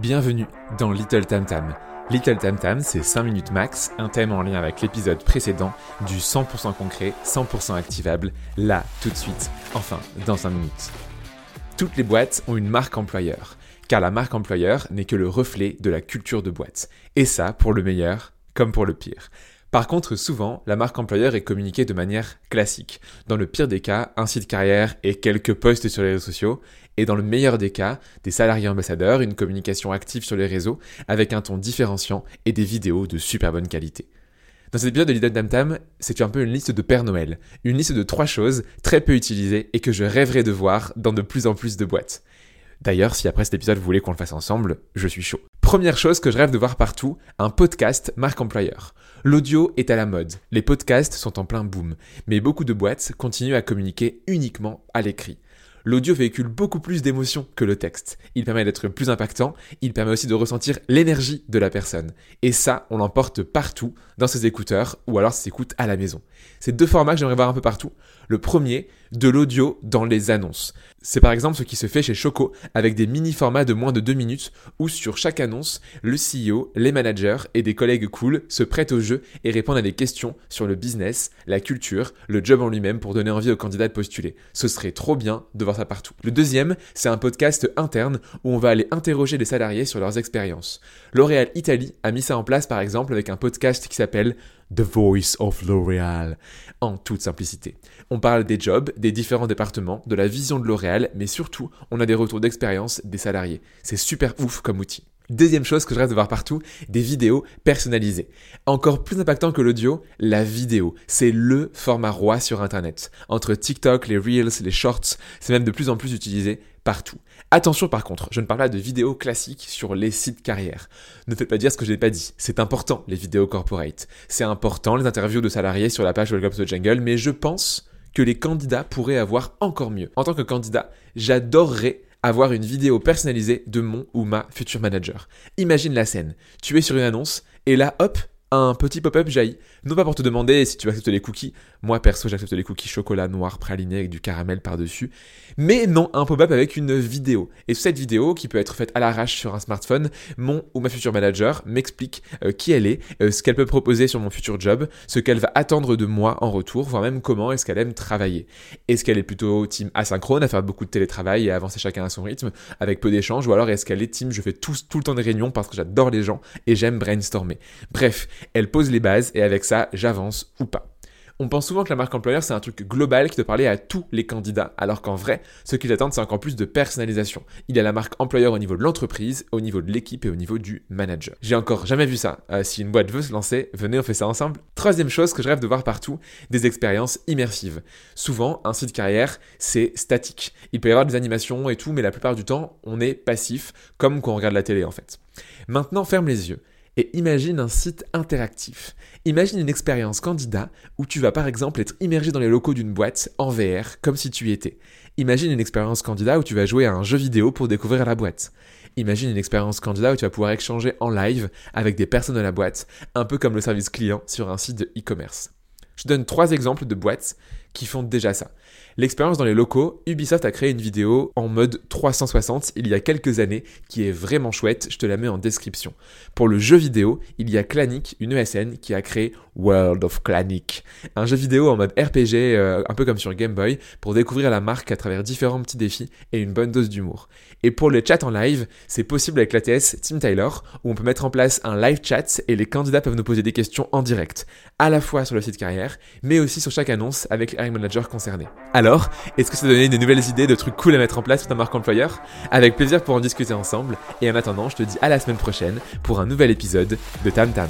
Bienvenue dans Little Tam Tam. Little Tam Tam, c'est 5 minutes max, un thème en lien avec l'épisode précédent du 100% concret, 100% activable, là, tout de suite, enfin, dans 5 minutes. Toutes les boîtes ont une marque employeur, car la marque employeur n'est que le reflet de la culture de boîte. Et ça, pour le meilleur comme pour le pire. Par contre, souvent, la marque employeur est communiquée de manière classique. Dans le pire des cas, un site carrière et quelques posts sur les réseaux sociaux. Et dans le meilleur des cas, des salariés ambassadeurs, une communication active sur les réseaux avec un ton différenciant et des vidéos de super bonne qualité. Dans cet épisode de Lidl Tam Tam, c'est un peu une liste de Père Noël? Une liste de trois choses très peu utilisées et que je rêverais de voir dans de plus en plus de boîtes. D'ailleurs, si après cet épisode vous voulez qu'on le fasse ensemble, je suis chaud. Première chose que je rêve de voir partout, un podcast marque employeur. L'audio est à la mode, les podcasts sont en plein boom, mais beaucoup de boîtes continuent à communiquer uniquement à l'écrit. L'audio véhicule beaucoup plus d'émotions que le texte. Il permet d'être plus impactant, il permet aussi de ressentir l'énergie de la personne. Et ça, on l'emporte partout, dans ses écouteurs, ou alors s'écoute à la maison. C'est deux formats que j'aimerais voir un peu partout. Le premier, de l'audio dans les annonces. C'est par exemple ce qui se fait chez Choco avec des mini-formats de moins de 2 minutes où sur chaque annonce, le CEO, les managers et des collègues cool se prêtent au jeu et répondent à des questions sur le business, la culture, le job en lui-même pour donner envie aux candidats de postuler. Ce serait trop bien de voir ça partout. Le deuxième, c'est un podcast interne où on va aller interroger les salariés sur leurs expériences. L'Oréal Italie a mis ça en place par exemple avec un podcast qui s'appelle The Voice of L'Oréal, en toute simplicité. On parle des jobs, des différents départements, de la vision de L'Oréal, mais surtout, on a des retours d'expérience des salariés. C'est super ouf comme outil. Deuxième chose que je rêve de voir partout, des vidéos personnalisées. Encore plus impactant que l'audio, la vidéo. C'est le format roi sur Internet. Entre TikTok, les Reels, les Shorts, c'est même de plus en plus utilisé partout. Attention par contre, je ne parle pas de vidéos classiques sur les sites carrières. Ne faites pas dire ce que je n'ai pas dit. C'est important, les vidéos corporate. C'est important, les interviews de salariés sur la page Welcome to the Jungle, mais je pense que les candidats pourraient avoir encore mieux. En tant que candidat, j'adorerais avoir une vidéo personnalisée de mon ou ma future manager. Imagine la scène. Tu es sur une annonce et là, hop, un petit pop-up jaillit. Non pas pour te demander si tu acceptes les cookies. Moi, perso, j'accepte les cookies chocolat noir praliné avec du caramel par-dessus. Mais non, un pop-up avec une vidéo. Et cette vidéo, qui peut être faite à l'arrache sur un smartphone, mon ou ma future manager m'explique euh, qui elle est, euh, ce qu'elle peut proposer sur mon futur job, ce qu'elle va attendre de moi en retour, voire même comment est-ce qu'elle aime travailler. Est-ce qu'elle est plutôt team asynchrone, à faire beaucoup de télétravail et avancer chacun à son rythme, avec peu d'échanges, ou alors est-ce qu'elle est team je fais tout, tout le temps des réunions parce que j'adore les gens et j'aime brainstormer. Bref, elle pose les bases et avec ça, j'avance ou pas. On pense souvent que la marque employeur, c'est un truc global qui doit parler à tous les candidats, alors qu'en vrai, ce qu'ils attendent, c'est encore plus de personnalisation. Il y a la marque employeur au niveau de l'entreprise, au niveau de l'équipe et au niveau du manager. J'ai encore jamais vu ça. Euh, si une boîte veut se lancer, venez, on fait ça ensemble. Troisième chose que je rêve de voir partout, des expériences immersives. Souvent, un site carrière, c'est statique. Il peut y avoir des animations et tout, mais la plupart du temps, on est passif, comme quand on regarde la télé en fait. Maintenant, ferme les yeux et imagine un site interactif. Imagine une expérience candidat où tu vas par exemple être immergé dans les locaux d'une boîte en VR comme si tu y étais. Imagine une expérience candidat où tu vas jouer à un jeu vidéo pour découvrir la boîte. Imagine une expérience candidat où tu vas pouvoir échanger en live avec des personnes de la boîte, un peu comme le service client sur un site de e-commerce. Je donne trois exemples de boîtes qui font déjà ça. L'expérience dans les locaux, Ubisoft a créé une vidéo en mode 360 il y a quelques années qui est vraiment chouette, je te la mets en description. Pour le jeu vidéo, il y a Clanic, une ESN, qui a créé World of Clanic, un jeu vidéo en mode RPG, euh, un peu comme sur Game Boy, pour découvrir la marque à travers différents petits défis et une bonne dose d'humour. Et pour le chat en live, c'est possible avec l'ATS Team Tyler, où on peut mettre en place un live chat et les candidats peuvent nous poser des questions en direct, à la fois sur le site carrière, mais aussi sur chaque annonce avec Alors, est-ce que ça donné de nouvelles idées de trucs cool à mettre en place pour ta marque employeur? Avec plaisir pour en discuter ensemble, et en attendant, je te dis à la semaine prochaine pour un nouvel épisode de Tam Tam.